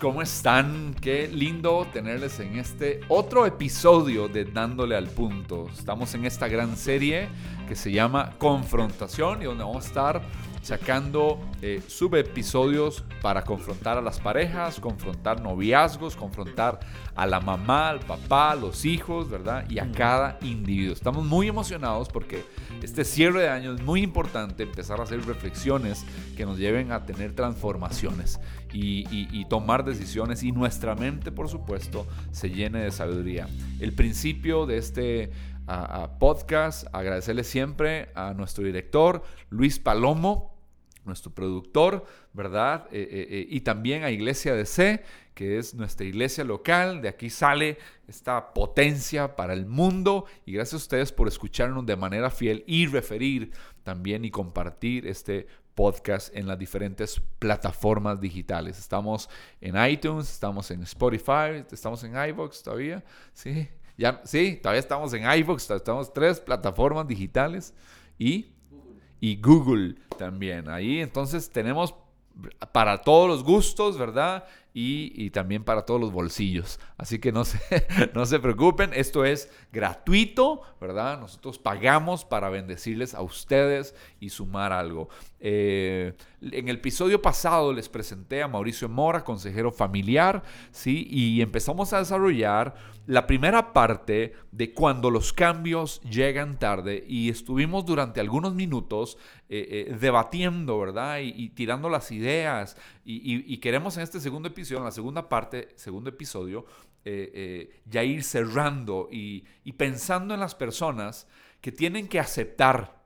¿Cómo están? Qué lindo tenerles en este otro episodio de Dándole al Punto. Estamos en esta gran serie que se llama Confrontación y donde vamos a estar sacando eh, subepisodios para confrontar a las parejas, confrontar noviazgos, confrontar a la mamá, al papá, a los hijos, ¿verdad? Y a cada individuo. Estamos muy emocionados porque este cierre de año es muy importante empezar a hacer reflexiones que nos lleven a tener transformaciones y, tomar decisiones y nuestra mente, por supuesto, se llene de sabiduría. El principio de este podcast, agradecerle siempre a nuestro director, Luis Palomo, nuestro productor, ¿verdad? Eh, eh, eh, y también a Iglesia de C, que es nuestra iglesia local. De aquí sale esta potencia para el mundo. Y gracias a ustedes por escucharnos de manera fiel y referir también y compartir este podcast en las diferentes plataformas digitales. Estamos en iTunes, estamos en Spotify, estamos en iVoox todavía. Sí, ya, sí, todavía estamos en iVoox, estamos tres plataformas digitales y y Google también. Ahí entonces tenemos para todos los gustos, ¿verdad? Y, también para todos los bolsillos. Así que no se, no se preocupen, esto es gratuito, ¿verdad? Nosotros pagamos para bendecirles a ustedes y sumar algo. Eh, en el episodio pasado les presenté a Mauricio Mora, consejero familiar, ¿sí? Y empezamos a desarrollar la primera parte de cuando los cambios llegan tarde y estuvimos durante algunos minutos eh, eh, debatiendo, ¿verdad? Y, tirando las ideas y, queremos en este segundo episodio, en la segunda parte, segundo episodio, eh, ya ir cerrando y, y pensando en las personas que tienen que aceptar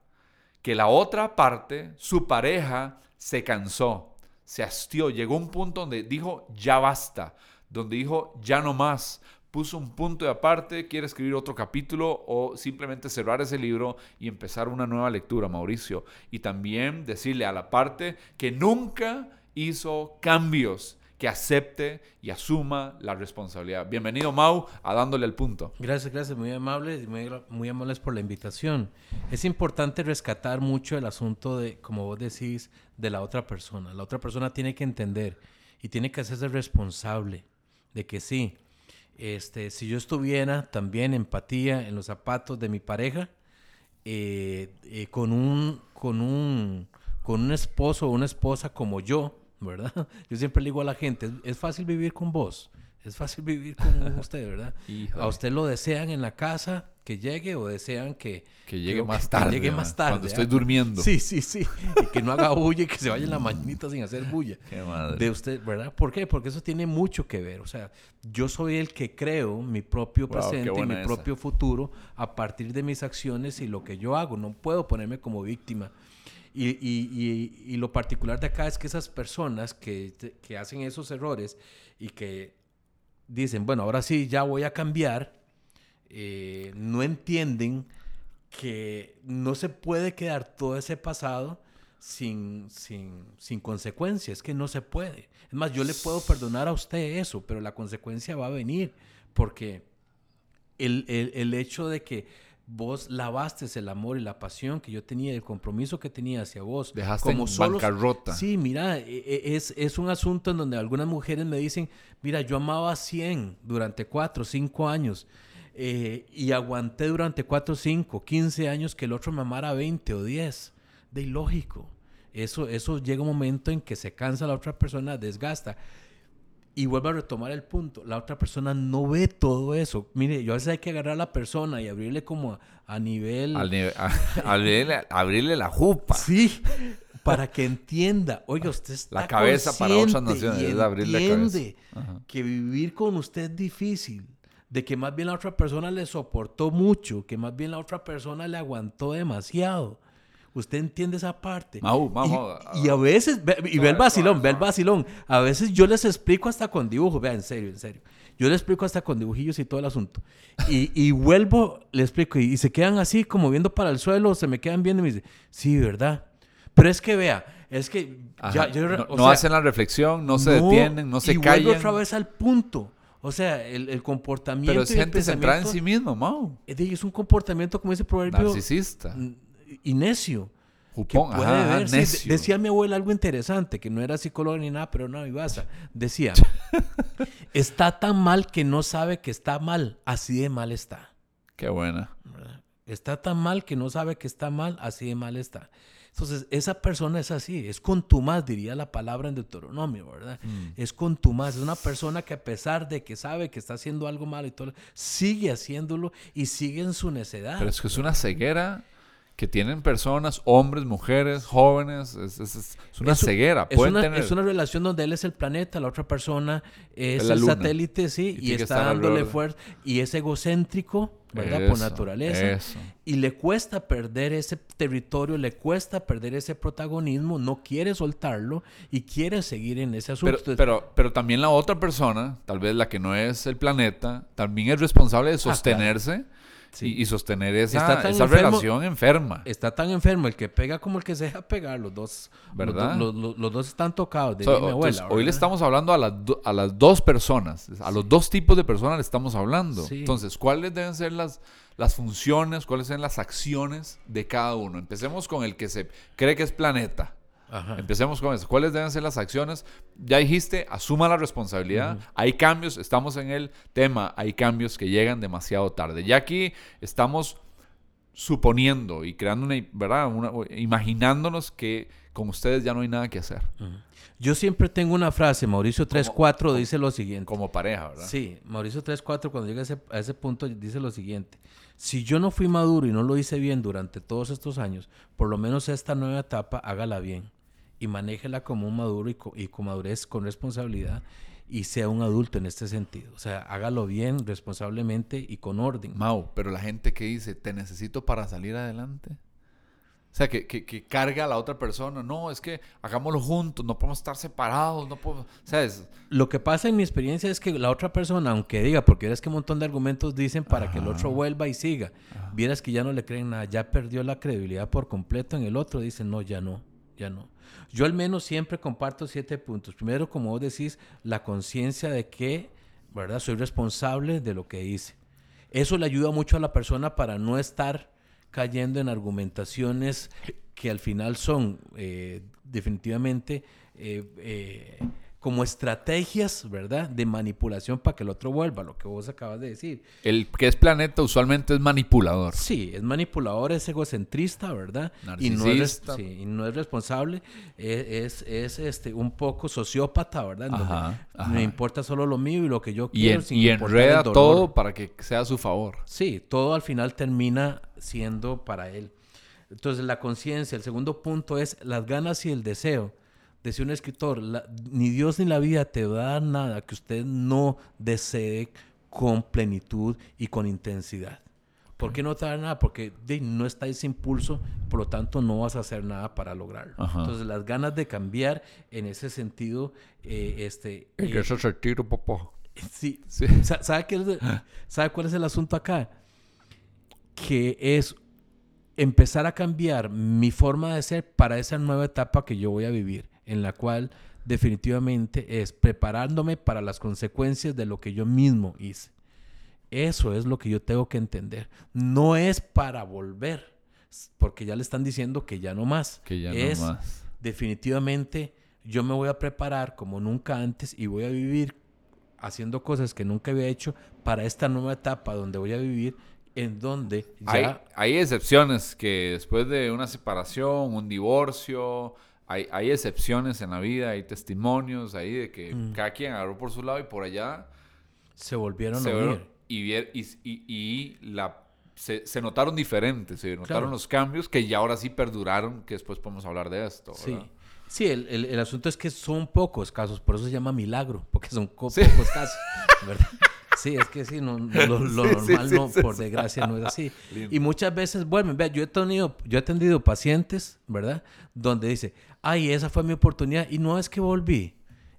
que la otra parte, su pareja, se cansó, se hastió, llegó un punto donde dijo, ya basta, donde dijo, ya no más, puso un punto de aparte, quiere escribir otro capítulo o simplemente cerrar ese libro y empezar una nueva lectura, Mauricio. Y también decirle a la parte que nunca hizo cambios, que acepte y asuma la responsabilidad. Bienvenido, Mau, a dándole el punto. Gracias, gracias, muy amables, muy, muy amables por la invitación. Es importante rescatar mucho el asunto de, como vos decís, de la otra persona. La otra persona tiene que entender y tiene que hacerse responsable de que sí, este, si yo estuviera también empatía en los zapatos de mi pareja, eh, eh, con, un, con, un, con un esposo o una esposa como yo, ¿verdad? Yo siempre le digo a la gente, es fácil vivir con vos, es fácil vivir con usted, ¿verdad? A usted lo desean en la casa, que llegue o desean que, que llegue más tarde. llegue más tarde. Cuando estoy durmiendo. Sí, sí, sí. Y que no haga bulla y que se vaya en la mañanita sin hacer bulla. Qué madre. De usted, ¿verdad? ¿Por qué? Porque eso tiene mucho que ver. O sea, yo soy el que creo mi propio presente y mi propio futuro a partir de mis acciones y lo que yo hago. No puedo ponerme como víctima. Y, y, y, lo particular de acá es que esas personas que, que hacen esos errores y que dicen, bueno, ahora sí, ya voy a cambiar eh, no entienden que no se puede quedar todo ese pasado sin, sin, sin consecuencias, que no se puede. Es más, yo le puedo perdonar a usted eso, pero la consecuencia va a venir, porque el, el, hecho de que vos lavaste el amor y la pasión que yo tenía, el compromiso que tenía hacia vos. Dejaste como en bancarrota. Sí, mira, e, e, es, es, un asunto en donde algunas mujeres me dicen, mira, yo amaba a 100 durante 4 o 5 años eh, y aguanté durante 4, 5, 15 años que el otro me amara 20 o 10. De ilógico. Eso, eso llega un momento en que se cansa la otra persona, desgasta. Y vuelvo a retomar el punto. La otra persona no ve todo eso. Mire, yo a veces hay que agarrar a la persona y abrirle como a, nivel... abrirle, la jupa. Sí, para que entienda. Oye, usted está La cabeza para otras naciones es abrirle la cabeza. que vivir con usted es difícil de que más bien la otra persona le soportó mucho, que más bien la otra persona le aguantó demasiado. Usted entiende esa parte. y, a, veces, y ve el vacilón, ve el vacilón. A veces yo les explico hasta con dibujos, vea, en serio, en serio. Yo les explico hasta con dibujillos y todo el asunto. Y, y vuelvo, le explico, y, se quedan así como viendo para el suelo, se me quedan viendo y me dicen, sí, ¿verdad? Pero es que vea, es que ya, no, hacen la reflexión, no se detienen, no se y callan. Y vuelvo otra vez al punto. O sea, el, comportamiento. Pero es gente centrada en sí mismo, Mau. Es, un comportamiento, como ese proverbio. Narcisista. Y necio. Jupón, que puede ver, decía mi abuela algo interesante, que no era psicóloga ni nada, pero no, Ibasa. Decía, está tan mal que no sabe que está mal, así de mal está. Qué buena. Está tan mal que no sabe que está mal, así de mal está. Entonces, esa persona es así, es contumaz, diría la palabra en Deuteronomio, ¿verdad? Mm. Es contumaz, es una persona que a pesar de que sabe que está haciendo algo malo y todo, sigue haciéndolo y sigue en su necedad. Pero es que es una ceguera que tienen personas, hombres, mujeres, jóvenes, es, una ceguera. Es una, es una, relación donde él es el planeta, la otra persona es, el satélite, sí, y, está dándole fuerza, y es egocéntrico, ¿verdad? Por naturaleza. Y le cuesta perder ese territorio, le cuesta perder ese protagonismo, no quiere soltarlo y quiere seguir en ese asunto. Pero, pero, pero también la otra persona, tal vez la que no es el planeta, también es responsable de ah, sostenerse. Y, sostener esa, esa relación enferma. Está tan enfermo el que pega como el que se deja pegar. Los dos, ¿verdad? Los, dos están tocados. De mi abuela, hoy le estamos hablando a, las a las dos personas. A los dos tipos de personas le estamos hablando. Entonces, ¿cuáles deben ser las, las funciones, cuáles son las acciones de cada uno? Empecemos con el que se cree que es planeta. Empecemos con eso. ¿Cuáles deben ser las acciones? Ya dijiste, asuma la responsabilidad. Hay cambios, estamos en el tema, hay cambios que llegan demasiado tarde. Ya aquí estamos suponiendo y creando una, ¿verdad? imaginándonos que con ustedes ya no hay nada que hacer. Yo siempre tengo una frase, Mauricio 3.4 dice lo siguiente. Como pareja, ¿verdad? Sí, Mauricio 3.4 cuando llega a ese, a ese punto dice lo siguiente. Si yo no fui maduro y no lo hice bien durante todos estos años, por lo menos esta nueva etapa hágala bien y manéjela como un maduro y con, madurez, con responsabilidad y sea un adulto en este sentido. O sea, hágalo bien, responsablemente y con orden. Mau, pero la gente que dice, te necesito para salir adelante. O sea, que, que, carga a la otra persona. No, es que hagámoslo juntos, no podemos estar separados, no podemos... ¿Sabes? Lo que pasa en mi experiencia es que la otra persona, aunque diga, porque eres que un montón de argumentos dicen para que el otro vuelva y siga, vieras que ya no le creen nada, ya perdió la credibilidad por completo en el otro, dicen, no, ya no, ya no. Yo al menos siempre comparto siete puntos. Primero, como vos decís, la conciencia de que, ¿verdad? Soy responsable de lo que hice. Eso le ayuda mucho a la persona para no estar cayendo en argumentaciones que al final son eh, definitivamente eh, eh, como estrategias, ¿verdad? De manipulación para que el otro vuelva, lo que vos acabas de decir. El que es planeta usualmente es manipulador. Sí, es manipulador, es egocentrista, ¿verdad? Y no es, sí, y no es responsable, e, es, es, este, un poco sociópata, ¿verdad? Ajá, Me importa solo lo mío y lo que yo quiero. Y, enreda todo para que sea a su favor. Sí, todo al final termina siendo para él. Entonces la conciencia, el segundo punto es las ganas y el deseo decía un escritor, ni Dios ni la vida te da nada que usted no desee con plenitud y con intensidad. ¿Por qué no te da nada? Porque no está ese impulso, por lo tanto no vas a hacer nada para lograrlo. Entonces las ganas de cambiar en ese sentido, eh, este... Eh, que eso tiro, papá. Sí. ¿Sabe, qué ¿Sabe cuál es el asunto acá? Que es empezar a cambiar mi forma de ser para esa nueva etapa que yo voy a vivir en la cual definitivamente es preparándome para las consecuencias de lo que yo mismo hice. Eso es lo que yo tengo que entender. No es para volver, porque ya le están diciendo que ya no más. Que ya es, no más. Definitivamente yo me voy a preparar como nunca antes y voy a vivir haciendo cosas que nunca había hecho para esta nueva etapa donde voy a vivir en donde ya... Hay, hay excepciones que después de una separación, un divorcio, hay, hay, excepciones en la vida, hay testimonios ahí de que mm. cada quien agarró por su lado y por allá se volvieron a unir. Y, y, y, la, se, se, notaron diferentes, se notaron los cambios que ya ahora sí perduraron, que después podemos hablar de esto. Sí. Sí, el, el, el, asunto es que son pocos casos, por eso se llama milagro, porque son pocos casos, ¿verdad? Sí, es que sí, no, lo, normal no, por desgracia no es así. Y muchas veces, bueno, vea, yo he tenido, yo he atendido pacientes, ¿verdad? Donde dice, ay, esa fue mi oportunidad y no es que volví.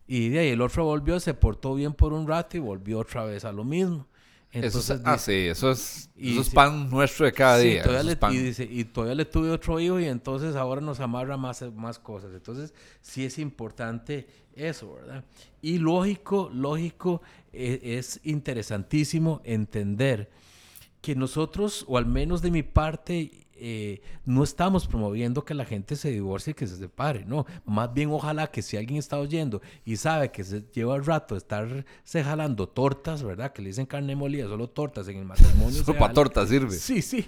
Y de ahí el otro volvió, se portó bien por un rato y volvió otra vez a lo mismo. Entonces, eso es, ah, sí, eso es, eso es pan nuestro de cada día. y, dice, y todavía le tuve otro hijo y entonces ahora nos amarra más, más cosas. Entonces, sí es importante eso, ¿verdad? Y lógico, lógico, e, es interesantísimo entender que nosotros, o al menos de mi parte, eh, no estamos promoviendo que la gente se divorcie y que se separe, no. Más bien ojalá que si alguien está oyendo y sabe que se lleva el rato de estarse jalando tortas, ¿verdad? Que le dicen carne molida, solo tortas en el matrimonio. solo para tortas sirve. Sí, sí.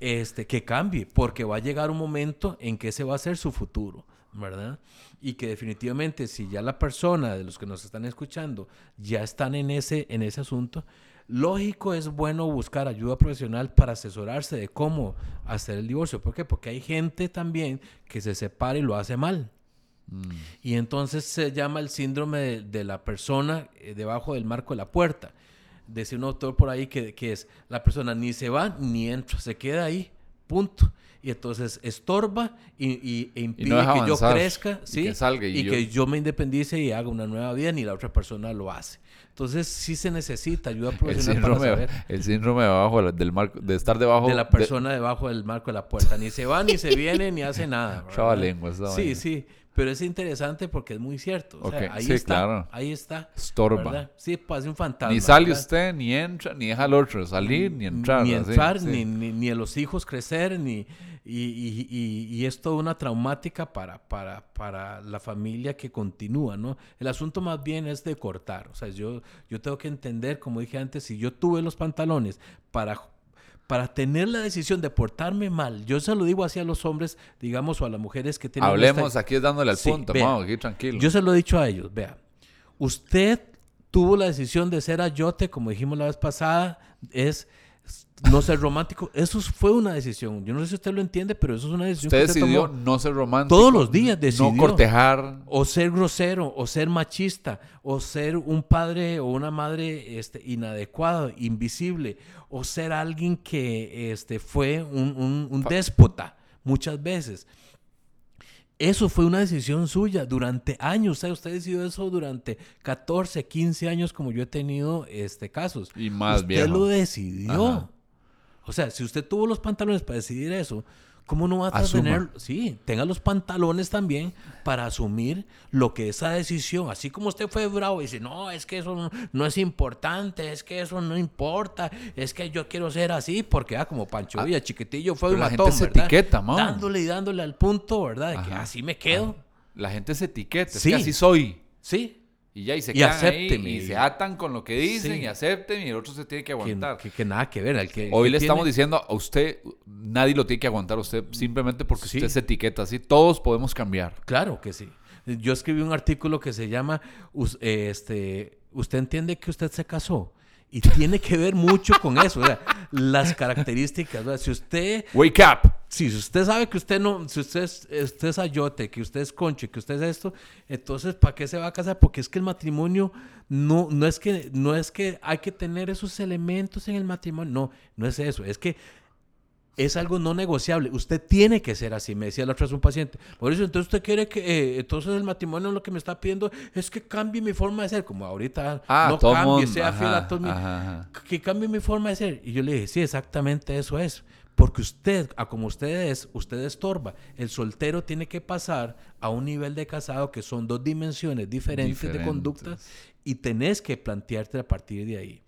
Este, que cambie, porque va a llegar un momento en que ese va a ser su futuro. ¿verdad? Y que definitivamente si ya la persona de los que nos están escuchando ya están en ese, en ese asunto, lógico es bueno buscar ayuda profesional para asesorarse de cómo hacer el divorcio. ¿Por qué? Porque hay gente también que se separa y lo hace mal. Mm. Y entonces se llama el síndrome de, la persona eh, debajo del marco de la puerta. Decía un autor por ahí que, que es la persona ni se va ni entra, se queda ahí, punto y entonces estorba y, e impide que yo crezca, ¿sí? Y, que, yo... me independice y haga una nueva vida, ni la otra persona lo hace. Entonces sí se necesita ayuda profesional para saber. El síndrome debajo del marco, de estar debajo de la persona debajo del marco de la puerta, ni se va, ni se viene, ni hace nada. lengua, Sí, sí. Pero es interesante porque es muy cierto. O sea, ahí está. Ahí está. Estorba. Sí, pasa un fantasma. Ni sale usted, ni entra, ni deja al otro salir, ni entrar. Ni entrar, ni, ni, ni, a los hijos crecer, ni, y, y, y, es toda una traumática para, para, para, la familia que continúa, ¿no? El asunto más bien es de cortar, o sea, yo, yo tengo que entender, como dije antes, si yo tuve los pantalones para para tener la decisión de portarme mal, yo se lo digo así a los hombres, digamos, o a las mujeres que tienen... Hablemos, aquí es dándole al punto, vamos, aquí tranquilo. Yo se lo he dicho a ellos, vea, usted tuvo la decisión de ser ayote, como dijimos la vez pasada, es no ser romántico. Eso fue una decisión. Yo no sé si usted lo entiende, pero eso es una decisión. Usted decidió no ser romántico. Todos los días decidió. No cortejar. O ser grosero, o ser machista, o ser un padre o una madre este, inadecuado, invisible, o ser alguien que este, fue un, un déspota muchas veces. Eso fue una decisión suya durante años. O sea, usted decidió eso durante 14, 15 años como yo he tenido este, casos. Y más bien. Usted lo decidió. O sea, si usted tuvo los pantalones para decidir eso, ¿cómo no va a tener? Sí, tenga los pantalones también para asumir lo que esa decisión, así como usted fue bravo y dice, no, es que eso no, es importante, es que eso no importa, es que yo quiero ser así, porque ah, como Pancho ah, Villa, chiquitillo, fue un matón, se etiqueta, man. Dándole y dándole al punto, ¿verdad? De que así me quedo. La gente se etiqueta, sí. es que así soy. Sí, y ya, y se quedan y se atan con lo que dicen y acepten y el otro se tiene que aguantar. Que, nada que ver. que, Hoy le estamos diciendo a usted, nadie lo tiene que aguantar a usted simplemente porque usted se etiqueta así. Todos podemos cambiar. Claro que sí. Yo escribí un artículo que se llama, este, ¿usted entiende que usted se casó? Y tiene que ver mucho con eso, o sea, las características. Si usted... Wake up. Si usted sabe que usted no, si usted es, usted es ayote, que usted es conche, que usted es esto, entonces ¿para qué se va a casar? Porque es que el matrimonio no, no es que, no es que hay que tener esos elementos en el matrimonio, no, no es eso, es que es algo no negociable. Usted tiene que ser así, me decía la otra vez un paciente. Por eso, entonces usted quiere que, eh, entonces el matrimonio lo que me está pidiendo es que cambie mi forma de ser, como ahorita ah, no cambie, sea fiel a todo que cambie mi forma de ser. Y yo le dije, sí, exactamente eso es. Porque usted, a como usted es, usted estorba. El soltero tiene que pasar a un nivel de casado que son dos dimensiones diferentes, diferentes. de conductas y tenés que plantearte a partir de ahí.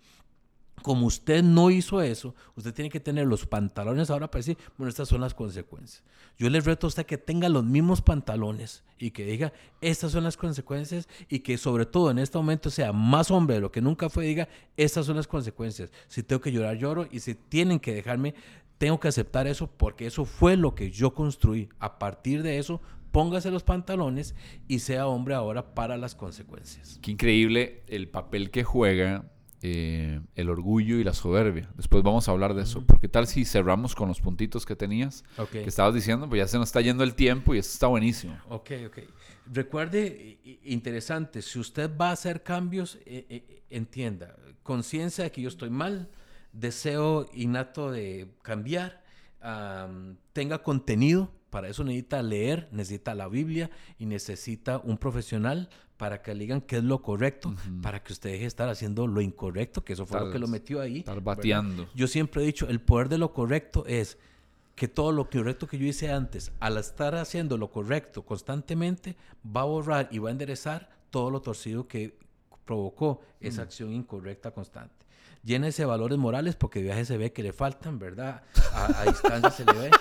Como usted no hizo eso, usted tiene que tener los pantalones ahora para decir, bueno, estas son las consecuencias. Yo le reto a usted que tenga los mismos pantalones y que diga, estas son las consecuencias y que sobre todo en este momento sea más hombre de lo que nunca fue, diga, estas son las consecuencias. Si tengo que llorar, lloro y si tienen que dejarme, tengo que aceptar eso porque eso fue lo que yo construí. A partir de eso, póngase los pantalones y sea hombre ahora para las consecuencias. Qué increíble el papel que juega eh, el orgullo y la soberbia. Después vamos a hablar de eso. Porque tal si cerramos con los puntitos que tenías, que estabas diciendo, pues ya se nos está yendo el tiempo y eso está buenísimo. Ok, ok. Recuerde, interesante, si usted va a hacer cambios, eh, eh, entienda, conciencia de que yo estoy mal, deseo innato de cambiar, tenga contenido, para eso necesita leer, necesita la Biblia y necesita un profesional para que le digan qué es lo correcto, para que usted deje de estar haciendo lo incorrecto, que eso fue lo que lo metió ahí. Estar bateando. Yo siempre he dicho, el poder de lo correcto es que todo lo correcto que yo hice antes, al estar haciendo lo correcto constantemente, va a borrar y va a enderezar todo lo torcido que provocó esa acción incorrecta constante. Llénese de valores morales porque de viaje se ve que le faltan, ¿verdad? A, a distancia se le ve.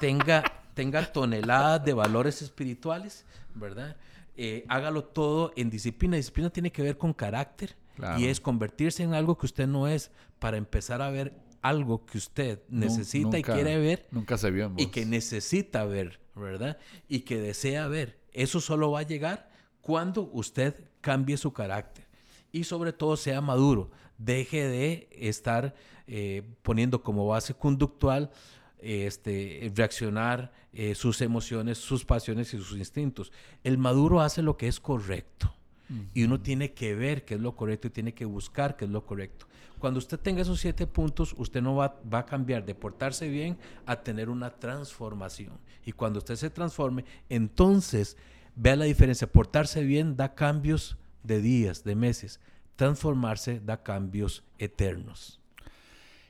tenga, tenga toneladas de valores espirituales, ¿verdad? Eh, hágalo todo en disciplina. Disciplina tiene que ver con carácter y es convertirse en algo que usted no es para empezar a ver algo que usted necesita y quiere ver. Nunca se vio Y que necesita ver, ¿verdad? Y que desea ver. Eso solo va a llegar cuando usted cambie su carácter y sobre todo sea maduro. Deje de estar eh, poniendo como base conductual este, reaccionar eh, sus emociones, sus pasiones y sus instintos. El maduro hace lo que es correcto y uno tiene que ver qué es lo correcto y tiene que buscar qué es lo correcto. Cuando usted tenga esos siete puntos, usted no va, va, a cambiar de portarse bien a tener una transformación. Y cuando usted se transforme, entonces vea la diferencia. Portarse bien da cambios de días, de meses. Transformarse da cambios eternos.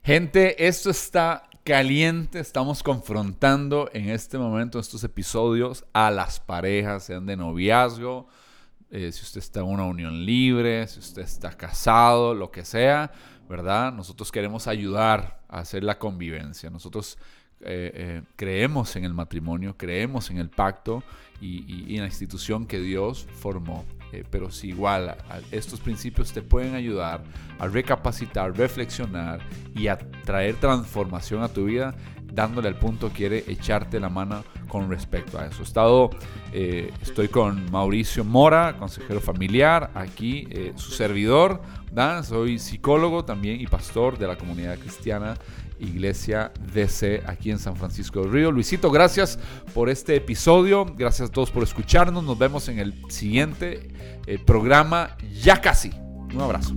Gente, esto está caliente. Estamos confrontando en este momento, en estos episodios, a las parejas, sean de noviazgo, eh, si usted está en una unión libre, si usted está casado, lo que sea, ¿verdad? Nosotros queremos ayudar a hacer la convivencia. Nosotros eh, eh, creemos en el matrimonio, creemos en el pacto y, en la institución que Dios formó. Eh, pero si igual estos principios te pueden ayudar a recapacitar, reflexionar y a traer transformación a tu vida, dándole al punto quiere echarte la mano con respecto a eso. Estado, estoy con Mauricio Mora, consejero familiar, aquí su servidor, Dan, soy psicólogo también y pastor de la comunidad cristiana Iglesia DC aquí en San Francisco del Río. Luisito, gracias por este episodio. Gracias a todos por escucharnos. Nos vemos en el siguiente eh, programa ya casi. Un abrazo.